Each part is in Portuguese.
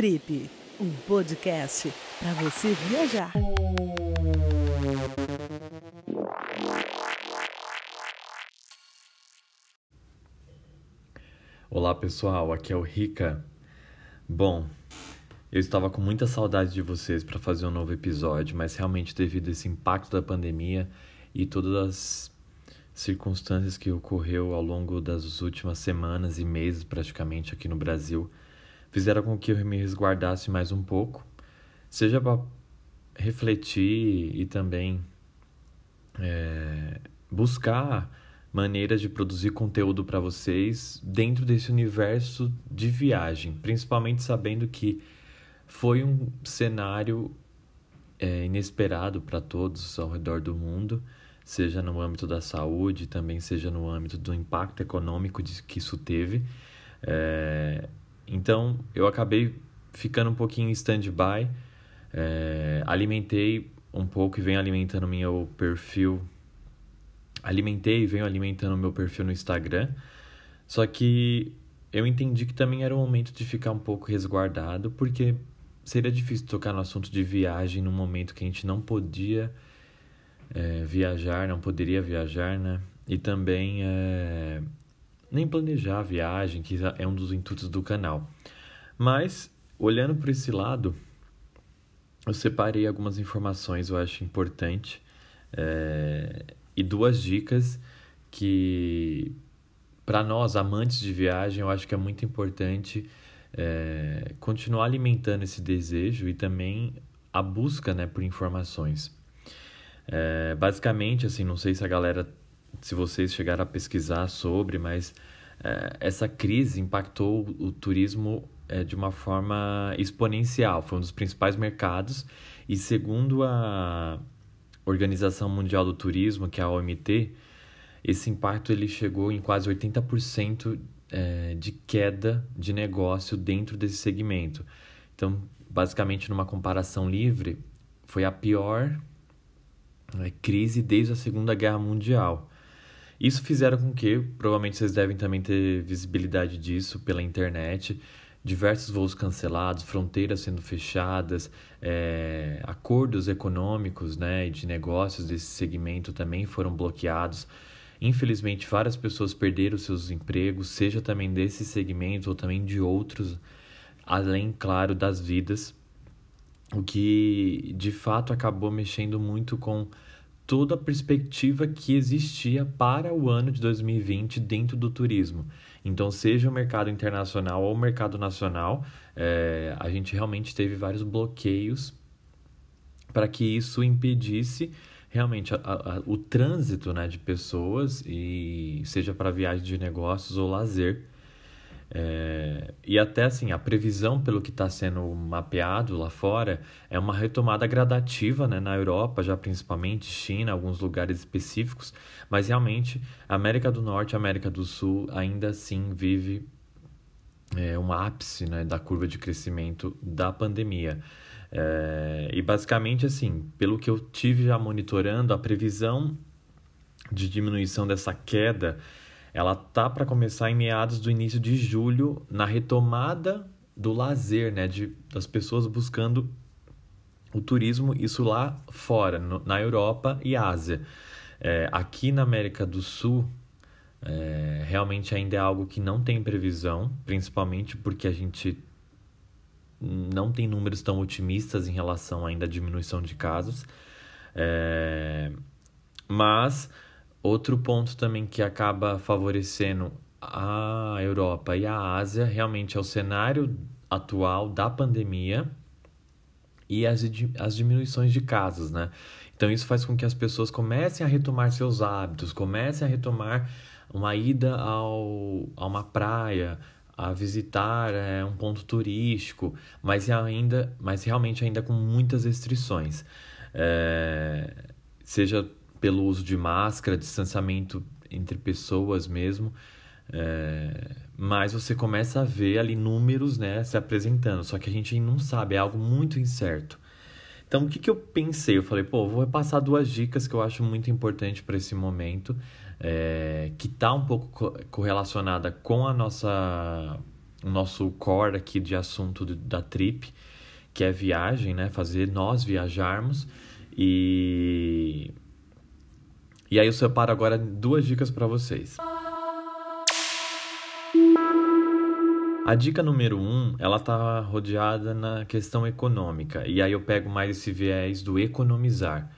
Trip, um podcast para você viajar. Olá pessoal, aqui é o Rica. Bom, eu estava com muita saudade de vocês para fazer um novo episódio, mas realmente devido a esse impacto da pandemia e todas as circunstâncias que ocorreu ao longo das últimas semanas e meses praticamente aqui no Brasil fizeram com que eu me resguardasse mais um pouco, seja para refletir e também é, buscar maneiras de produzir conteúdo para vocês dentro desse universo de viagem, principalmente sabendo que foi um cenário é, inesperado para todos ao redor do mundo seja no âmbito da saúde, também seja no âmbito do impacto econômico que isso teve. É, então, eu acabei ficando um pouquinho em stand-by, é, alimentei um pouco e venho alimentando meu perfil, alimentei e venho alimentando meu perfil no Instagram, só que eu entendi que também era o momento de ficar um pouco resguardado, porque seria difícil tocar no assunto de viagem num momento que a gente não podia é, viajar, não poderia viajar, né? E também é, nem planejar a viagem, que é um dos intuitos do canal. Mas, olhando por esse lado, eu separei algumas informações eu acho importante é, e duas dicas que, para nós, amantes de viagem, eu acho que é muito importante é, continuar alimentando esse desejo e também a busca né, por informações. É, basicamente, assim, não sei se a galera, se vocês chegaram a pesquisar sobre, mas é, essa crise impactou o turismo é, de uma forma exponencial. Foi um dos principais mercados e, segundo a Organização Mundial do Turismo, que é a OMT, esse impacto ele chegou em quase 80% é, de queda de negócio dentro desse segmento. Então, basicamente, numa comparação livre, foi a pior né, crise desde a Segunda Guerra Mundial. Isso fizeram com que, provavelmente vocês devem também ter visibilidade disso pela internet, diversos voos cancelados, fronteiras sendo fechadas, é, acordos econômicos né, de negócios desse segmento também foram bloqueados. Infelizmente, várias pessoas perderam seus empregos, seja também desse segmento ou também de outros, além, claro, das vidas o que de fato acabou mexendo muito com toda a perspectiva que existia para o ano de 2020 dentro do turismo. Então, seja o mercado internacional ou o mercado nacional, é, a gente realmente teve vários bloqueios para que isso impedisse realmente a, a, o trânsito né, de pessoas, e seja para viagem de negócios ou lazer. É, e até assim, a previsão, pelo que está sendo mapeado lá fora, é uma retomada gradativa né, na Europa, já principalmente China, alguns lugares específicos, mas realmente América do Norte e América do Sul ainda assim vive é, um ápice né, da curva de crescimento da pandemia. É, e basicamente assim, pelo que eu tive já monitorando, a previsão de diminuição dessa queda ela tá para começar em meados do início de julho, na retomada do lazer, né, de, das pessoas buscando o turismo, isso lá fora, no, na Europa e Ásia. É, aqui na América do Sul, é, realmente ainda é algo que não tem previsão, principalmente porque a gente não tem números tão otimistas em relação ainda à diminuição de casos. É, mas Outro ponto também que acaba favorecendo a Europa e a Ásia realmente é o cenário atual da pandemia e as, as diminuições de casos, né? Então isso faz com que as pessoas comecem a retomar seus hábitos, comecem a retomar uma ida ao, a uma praia, a visitar é, um ponto turístico, mas ainda, mas realmente ainda com muitas restrições. É, seja pelo uso de máscara, distanciamento entre pessoas mesmo. É, mas você começa a ver ali números né, se apresentando, só que a gente não sabe, é algo muito incerto. Então, o que, que eu pensei? Eu falei, pô, vou passar duas dicas que eu acho muito importante para esse momento, é, que está um pouco correlacionada com a nossa o nosso core aqui de assunto da trip, que é viagem, né? Fazer nós viajarmos. E e aí eu separo agora duas dicas para vocês. A dica número um, ela tá rodeada na questão econômica. E aí eu pego mais esse viés do economizar.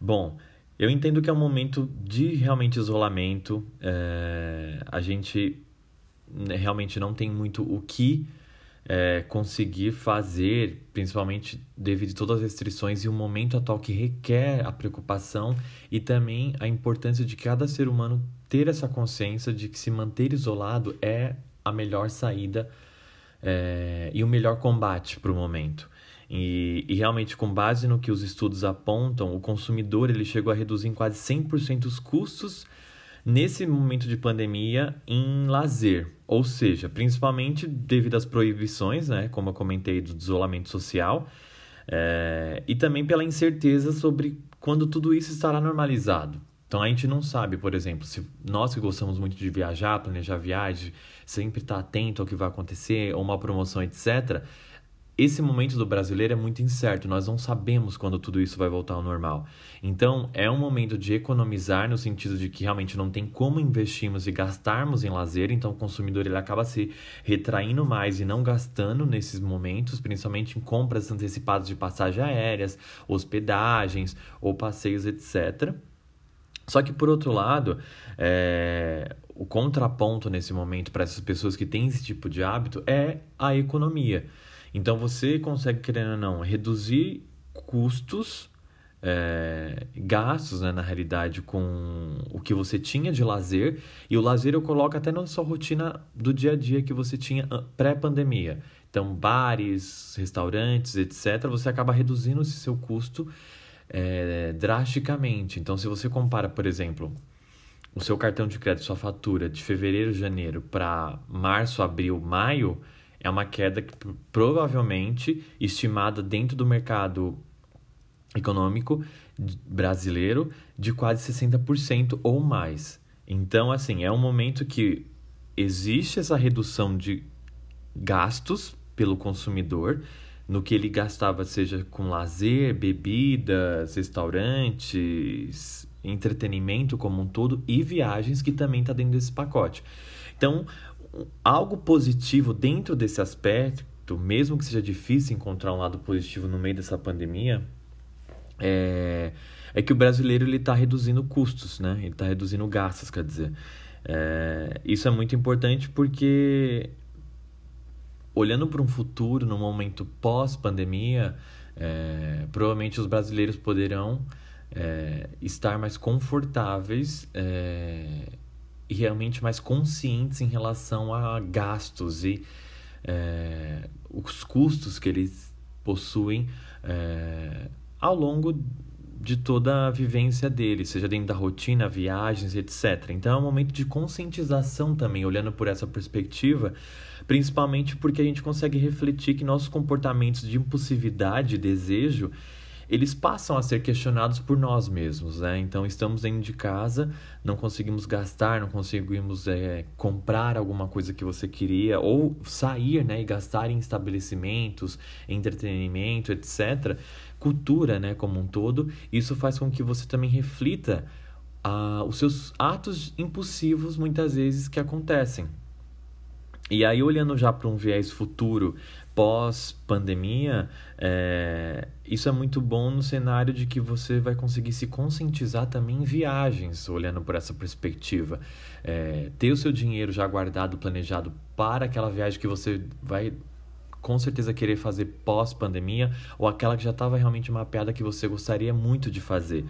Bom, eu entendo que é um momento de realmente isolamento. É, a gente né, realmente não tem muito o que é, conseguir fazer, principalmente devido a todas as restrições e o momento atual que requer a preocupação e também a importância de cada ser humano ter essa consciência de que se manter isolado é a melhor saída é, e o melhor combate para o momento. E, e, realmente, com base no que os estudos apontam, o consumidor ele chegou a reduzir em quase 100% os custos nesse momento de pandemia em lazer, ou seja, principalmente devido às proibições, né, como eu comentei, do isolamento social, é, e também pela incerteza sobre quando tudo isso estará normalizado. Então a gente não sabe, por exemplo, se nós que gostamos muito de viajar, planejar viagem, sempre estar tá atento ao que vai acontecer, ou uma promoção, etc esse momento do brasileiro é muito incerto, nós não sabemos quando tudo isso vai voltar ao normal. Então, é um momento de economizar no sentido de que realmente não tem como investirmos e gastarmos em lazer, então o consumidor ele acaba se retraindo mais e não gastando nesses momentos, principalmente em compras antecipadas de passagens aéreas, hospedagens ou passeios, etc. Só que, por outro lado, é, o contraponto nesse momento para essas pessoas que têm esse tipo de hábito é a economia. Então você consegue, querendo ou não, reduzir custos, é, gastos, né, na realidade, com o que você tinha de lazer. E o lazer eu coloco até na sua rotina do dia a dia que você tinha pré-pandemia. Então, bares, restaurantes, etc., você acaba reduzindo esse seu custo é, drasticamente. Então, se você compara, por exemplo, o seu cartão de crédito, sua fatura de fevereiro, janeiro para março, abril, maio é uma queda que provavelmente estimada dentro do mercado econômico brasileiro de quase 60% ou mais. Então, assim, é um momento que existe essa redução de gastos pelo consumidor no que ele gastava, seja com lazer, bebidas, restaurantes, entretenimento como um todo e viagens que também está dentro desse pacote. Então, algo positivo dentro desse aspecto, mesmo que seja difícil encontrar um lado positivo no meio dessa pandemia, é, é que o brasileiro ele está reduzindo custos, né? Ele está reduzindo gastos, quer dizer. É, isso é muito importante porque olhando para um futuro, no momento pós-pandemia, é, provavelmente os brasileiros poderão é, estar mais confortáveis é, realmente mais conscientes em relação a gastos e é, os custos que eles possuem é, ao longo de toda a vivência deles, seja dentro da rotina, viagens, etc. Então é um momento de conscientização também, olhando por essa perspectiva, principalmente porque a gente consegue refletir que nossos comportamentos de impulsividade, desejo, eles passam a ser questionados por nós mesmos, né? Então estamos dentro de casa, não conseguimos gastar, não conseguimos é, comprar alguma coisa que você queria ou sair, né, e gastar em estabelecimentos, entretenimento, etc. Cultura, né, como um todo. Isso faz com que você também reflita ah, os seus atos impulsivos muitas vezes que acontecem. E aí, olhando já para um viés futuro, pós-pandemia, é, isso é muito bom no cenário de que você vai conseguir se conscientizar também em viagens, olhando por essa perspectiva. É, ter o seu dinheiro já guardado, planejado para aquela viagem que você vai com certeza querer fazer pós-pandemia ou aquela que já estava realmente mapeada que você gostaria muito de fazer.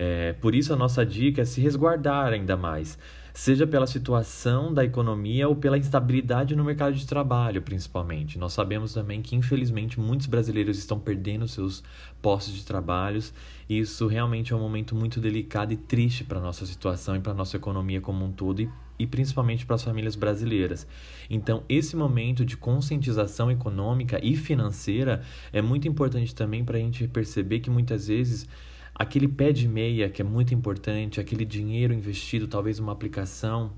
É, por isso, a nossa dica é se resguardar ainda mais seja pela situação da economia ou pela instabilidade no mercado de trabalho, principalmente. Nós sabemos também que, infelizmente, muitos brasileiros estão perdendo seus postos de trabalho e isso realmente é um momento muito delicado e triste para a nossa situação e para a nossa economia como um todo e, e principalmente para as famílias brasileiras. Então, esse momento de conscientização econômica e financeira é muito importante também para a gente perceber que muitas vezes aquele pé de meia que é muito importante, aquele dinheiro investido, talvez uma aplicação,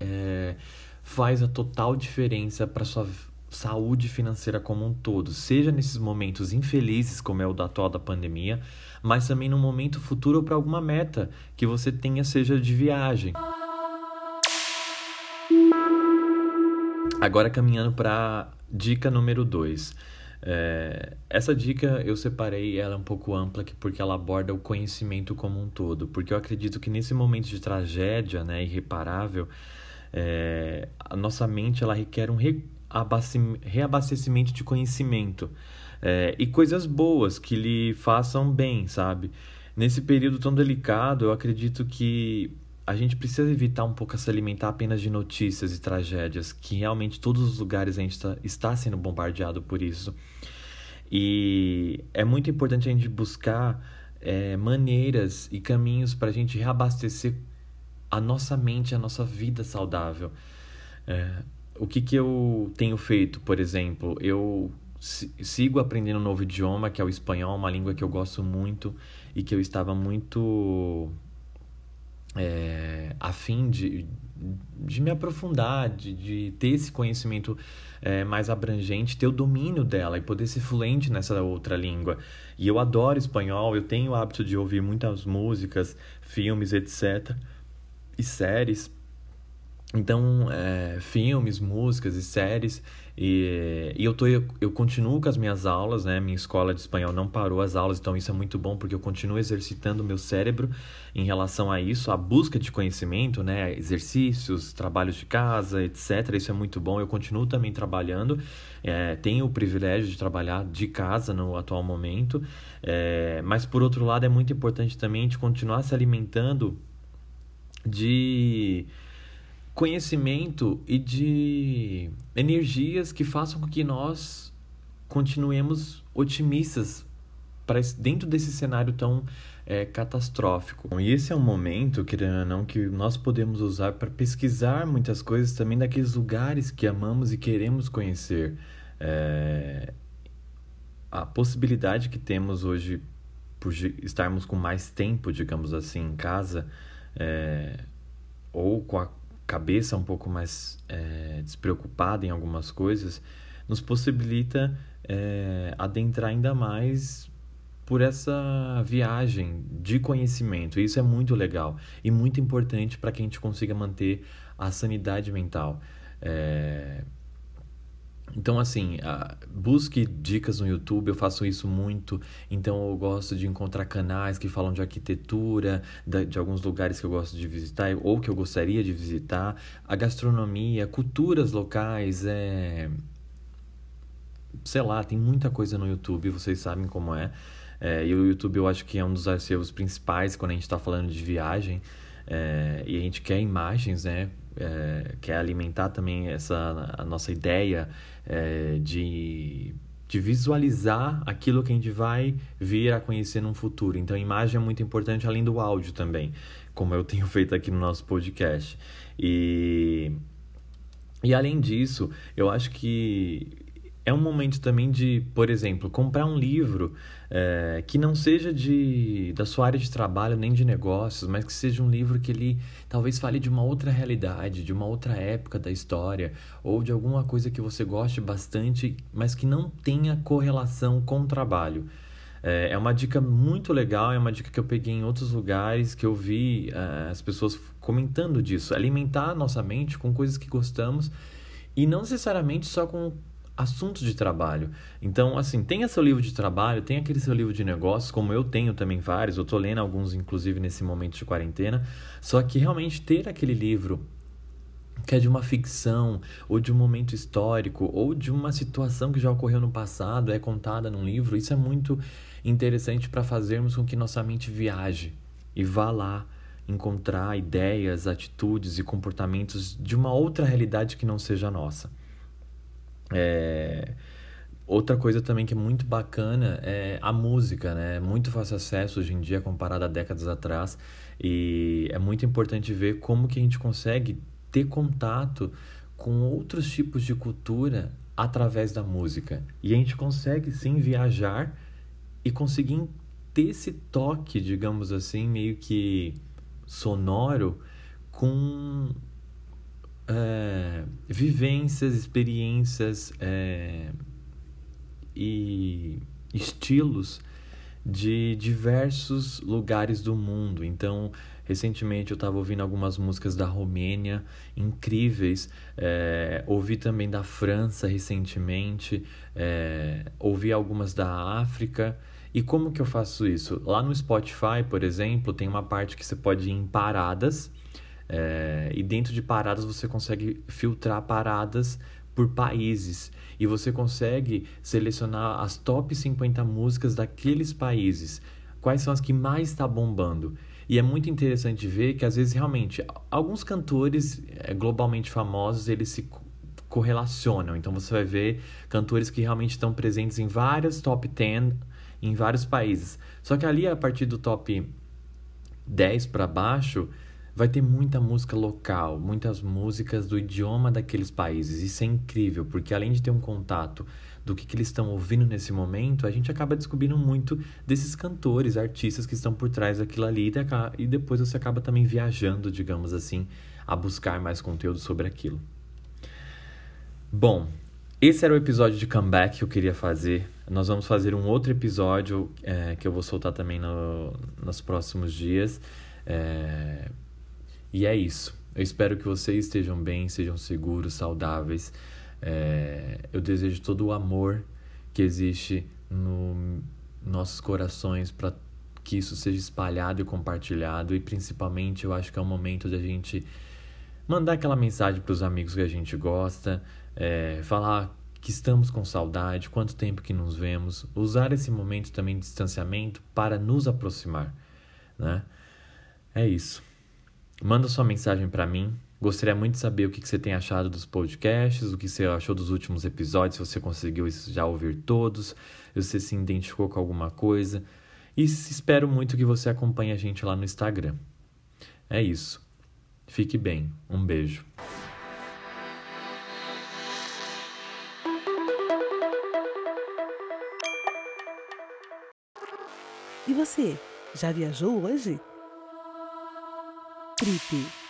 é, faz a total diferença para sua saúde financeira como um todo, seja nesses momentos infelizes, como é o da atual da pandemia, mas também no momento futuro para alguma meta que você tenha, seja de viagem. Agora caminhando para dica número 2. É, essa dica eu separei ela um pouco ampla porque ela aborda o conhecimento como um todo, porque eu acredito que nesse momento de tragédia, né, irreparável, é, a nossa mente ela requer um reabastecimento de conhecimento é, e coisas boas que lhe façam bem, sabe? Nesse período tão delicado, eu acredito que a gente precisa evitar um pouco se alimentar apenas de notícias e tragédias, que realmente todos os lugares a gente está, está sendo bombardeado por isso. E é muito importante a gente buscar é, maneiras e caminhos para a gente reabastecer a nossa mente, a nossa vida saudável. É, o que, que eu tenho feito, por exemplo? Eu sigo aprendendo um novo idioma, que é o espanhol, uma língua que eu gosto muito e que eu estava muito é, a fim de, de me aprofundar, de, de ter esse conhecimento é, mais abrangente, ter o domínio dela e poder ser fluente nessa outra língua. E eu adoro espanhol, eu tenho o hábito de ouvir muitas músicas, filmes, etc. e séries. Então, é, filmes, músicas e séries e, e eu, tô, eu, eu, continuo com as minhas aulas, né? Minha escola de espanhol não parou as aulas, então isso é muito bom porque eu continuo exercitando o meu cérebro em relação a isso, a busca de conhecimento, né? Exercícios, trabalhos de casa, etc. Isso é muito bom. Eu continuo também trabalhando, é, tenho o privilégio de trabalhar de casa no atual momento, é, mas por outro lado é muito importante também de continuar se alimentando de conhecimento e de energias que façam com que nós continuemos otimistas para dentro desse cenário tão é, catastrófico. E esse é um momento, ou não, que nós podemos usar para pesquisar muitas coisas também daqueles lugares que amamos e queremos conhecer. É... A possibilidade que temos hoje por estarmos com mais tempo, digamos assim, em casa, é... ou com a cabeça um pouco mais é, despreocupada em algumas coisas, nos possibilita é, adentrar ainda mais por essa viagem de conhecimento. Isso é muito legal e muito importante para que a gente consiga manter a sanidade mental. É, então, assim, busque dicas no YouTube, eu faço isso muito. Então, eu gosto de encontrar canais que falam de arquitetura, de alguns lugares que eu gosto de visitar ou que eu gostaria de visitar, a gastronomia, culturas locais, é. Sei lá, tem muita coisa no YouTube, vocês sabem como é. é e o YouTube eu acho que é um dos acervos principais quando a gente está falando de viagem. É, e a gente quer imagens, né? É, quer alimentar também essa a nossa ideia é, de, de visualizar aquilo que a gente vai vir a conhecer no futuro. Então, imagem é muito importante, além do áudio também, como eu tenho feito aqui no nosso podcast. E, e além disso, eu acho que é um momento também de, por exemplo, comprar um livro é, que não seja de, da sua área de trabalho nem de negócios, mas que seja um livro que ele talvez fale de uma outra realidade, de uma outra época da história, ou de alguma coisa que você goste bastante, mas que não tenha correlação com o trabalho. É, é uma dica muito legal, é uma dica que eu peguei em outros lugares, que eu vi é, as pessoas comentando disso. Alimentar nossa mente com coisas que gostamos e não necessariamente só com assuntos de trabalho. Então, assim, tenha seu livro de trabalho, tenha aquele seu livro de negócios, como eu tenho também vários, eu tô lendo alguns, inclusive, nesse momento de quarentena. Só que realmente ter aquele livro que é de uma ficção, ou de um momento histórico, ou de uma situação que já ocorreu no passado, é contada num livro, isso é muito interessante para fazermos com que nossa mente viaje e vá lá encontrar ideias, atitudes e comportamentos de uma outra realidade que não seja a nossa. É... Outra coisa também que é muito bacana é a música, né? Muito fácil acesso hoje em dia comparado a décadas atrás e é muito importante ver como que a gente consegue ter contato com outros tipos de cultura através da música. E a gente consegue sim viajar e conseguir ter esse toque, digamos assim, meio que sonoro com é, vivências, experiências é, e estilos de diversos lugares do mundo. Então, recentemente eu estava ouvindo algumas músicas da Romênia incríveis, é, ouvi também da França recentemente, é, ouvi algumas da África. E como que eu faço isso? Lá no Spotify, por exemplo, tem uma parte que você pode ir em paradas. É, e dentro de paradas você consegue filtrar paradas por países e você consegue selecionar as top 50 músicas daqueles países. Quais são as que mais está bombando? E é muito interessante ver que às vezes realmente alguns cantores é, globalmente famosos eles se correlacionam. Então você vai ver cantores que realmente estão presentes em várias top 10 em vários países. Só que ali a partir do top 10 para baixo vai ter muita música local, muitas músicas do idioma daqueles países. Isso é incrível, porque além de ter um contato do que, que eles estão ouvindo nesse momento, a gente acaba descobrindo muito desses cantores, artistas que estão por trás daquilo ali, e depois você acaba também viajando, digamos assim, a buscar mais conteúdo sobre aquilo. Bom, esse era o episódio de comeback que eu queria fazer. Nós vamos fazer um outro episódio é, que eu vou soltar também no, nos próximos dias. É, e é isso. Eu espero que vocês estejam bem, sejam seguros, saudáveis. É, eu desejo todo o amor que existe no nossos corações para que isso seja espalhado e compartilhado. E principalmente, eu acho que é o momento de a gente mandar aquela mensagem para os amigos que a gente gosta, é, falar que estamos com saudade, quanto tempo que nos vemos, usar esse momento também de distanciamento para nos aproximar, né? É isso. Manda sua mensagem para mim. Gostaria muito de saber o que você tem achado dos podcasts, o que você achou dos últimos episódios, se você conseguiu já ouvir todos, se você se identificou com alguma coisa. E espero muito que você acompanhe a gente lá no Instagram. É isso. Fique bem. Um beijo. E você, já viajou hoje? Trip